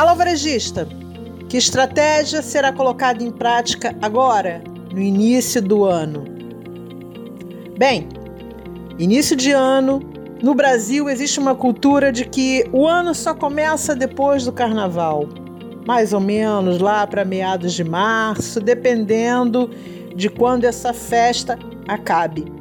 Alô, varejista! Que estratégia será colocada em prática agora, no início do ano? Bem, início de ano, no Brasil existe uma cultura de que o ano só começa depois do carnaval, mais ou menos lá para meados de março, dependendo de quando essa festa acabe.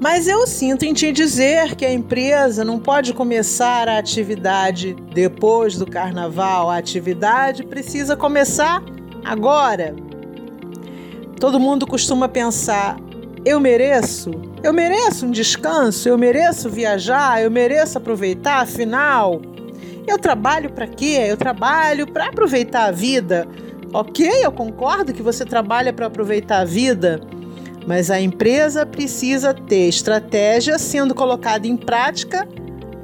Mas eu sinto em te dizer que a empresa não pode começar a atividade depois do carnaval. A atividade precisa começar agora. Todo mundo costuma pensar: eu mereço? Eu mereço um descanso? Eu mereço viajar? Eu mereço aproveitar? Afinal, eu trabalho para quê? Eu trabalho para aproveitar a vida. Ok, eu concordo que você trabalha para aproveitar a vida mas a empresa precisa ter estratégia sendo colocada em prática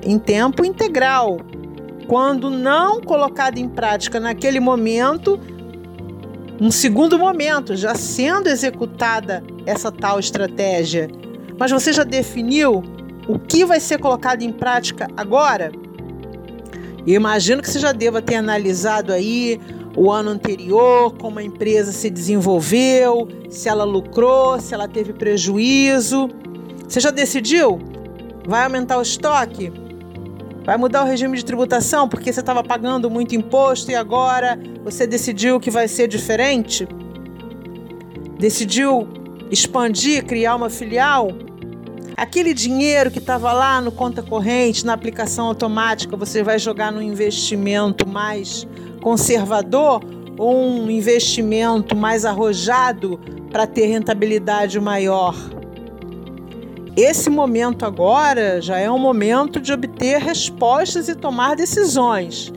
em tempo integral. Quando não colocada em prática naquele momento, um segundo momento, já sendo executada essa tal estratégia. Mas você já definiu o que vai ser colocado em prática agora? Eu imagino que você já deva ter analisado aí o ano anterior, como a empresa se desenvolveu, se ela lucrou, se ela teve prejuízo. Você já decidiu? Vai aumentar o estoque? Vai mudar o regime de tributação porque você estava pagando muito imposto e agora você decidiu que vai ser diferente? Decidiu expandir, criar uma filial? Aquele dinheiro que estava lá no conta corrente, na aplicação automática, você vai jogar no investimento mais conservador ou um investimento mais arrojado para ter rentabilidade maior? Esse momento agora já é um momento de obter respostas e tomar decisões.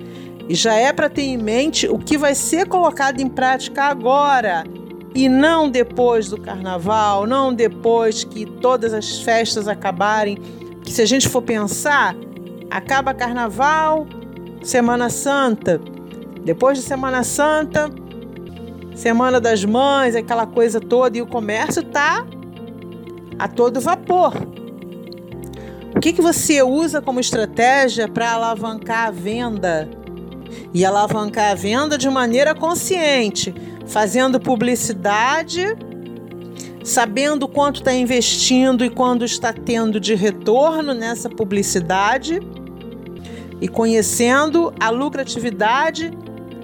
E já é para ter em mente o que vai ser colocado em prática agora e não depois do carnaval, não depois que todas as festas acabarem. Que se a gente for pensar, acaba carnaval, Semana Santa, depois de Semana Santa, Semana das Mães, aquela coisa toda, e o comércio tá a todo vapor. O que, que você usa como estratégia para alavancar a venda? E alavancar a venda de maneira consciente, fazendo publicidade, sabendo quanto está investindo e quando está tendo de retorno nessa publicidade e conhecendo a lucratividade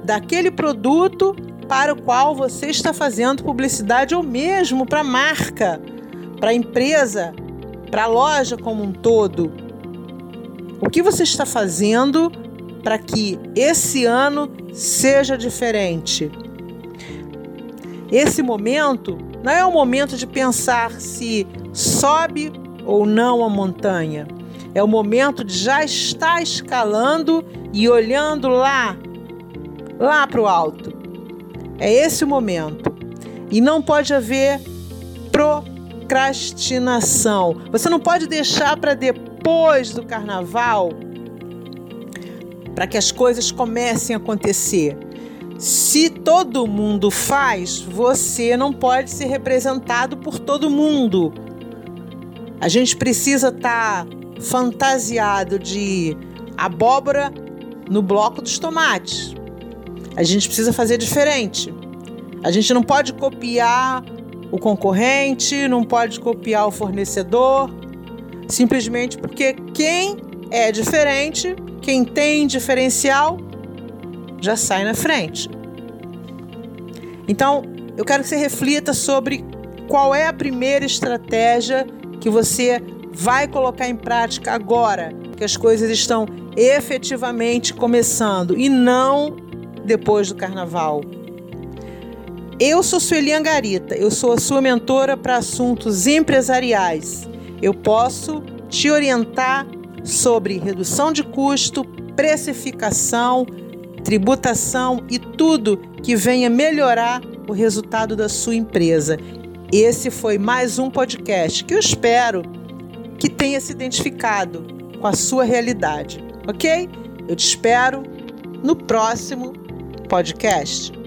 daquele produto para o qual você está fazendo publicidade ou mesmo para a marca, para a empresa, para a loja como um todo. O que você está fazendo para que esse ano seja diferente? Esse momento não é o momento de pensar se sobe ou não a montanha. É o momento de já estar escalando e olhando lá lá para o alto. É esse o momento. E não pode haver procrastinação. Você não pode deixar para depois do carnaval para que as coisas comecem a acontecer. Se todo mundo faz, você não pode ser representado por todo mundo. A gente precisa estar tá fantasiado de abóbora no bloco dos tomates. A gente precisa fazer diferente. A gente não pode copiar o concorrente, não pode copiar o fornecedor, simplesmente porque quem é diferente, quem tem diferencial, já sai na frente. Então, eu quero que você reflita sobre qual é a primeira estratégia que você vai colocar em prática agora, que as coisas estão efetivamente começando e não depois do carnaval. Eu sou Sueli Angarita, eu sou a sua mentora para assuntos empresariais. Eu posso te orientar sobre redução de custo, precificação, tributação e tudo que venha melhorar o resultado da sua empresa. Esse foi mais um podcast que eu espero que tenha se identificado com a sua realidade, ok? Eu te espero no próximo podcast.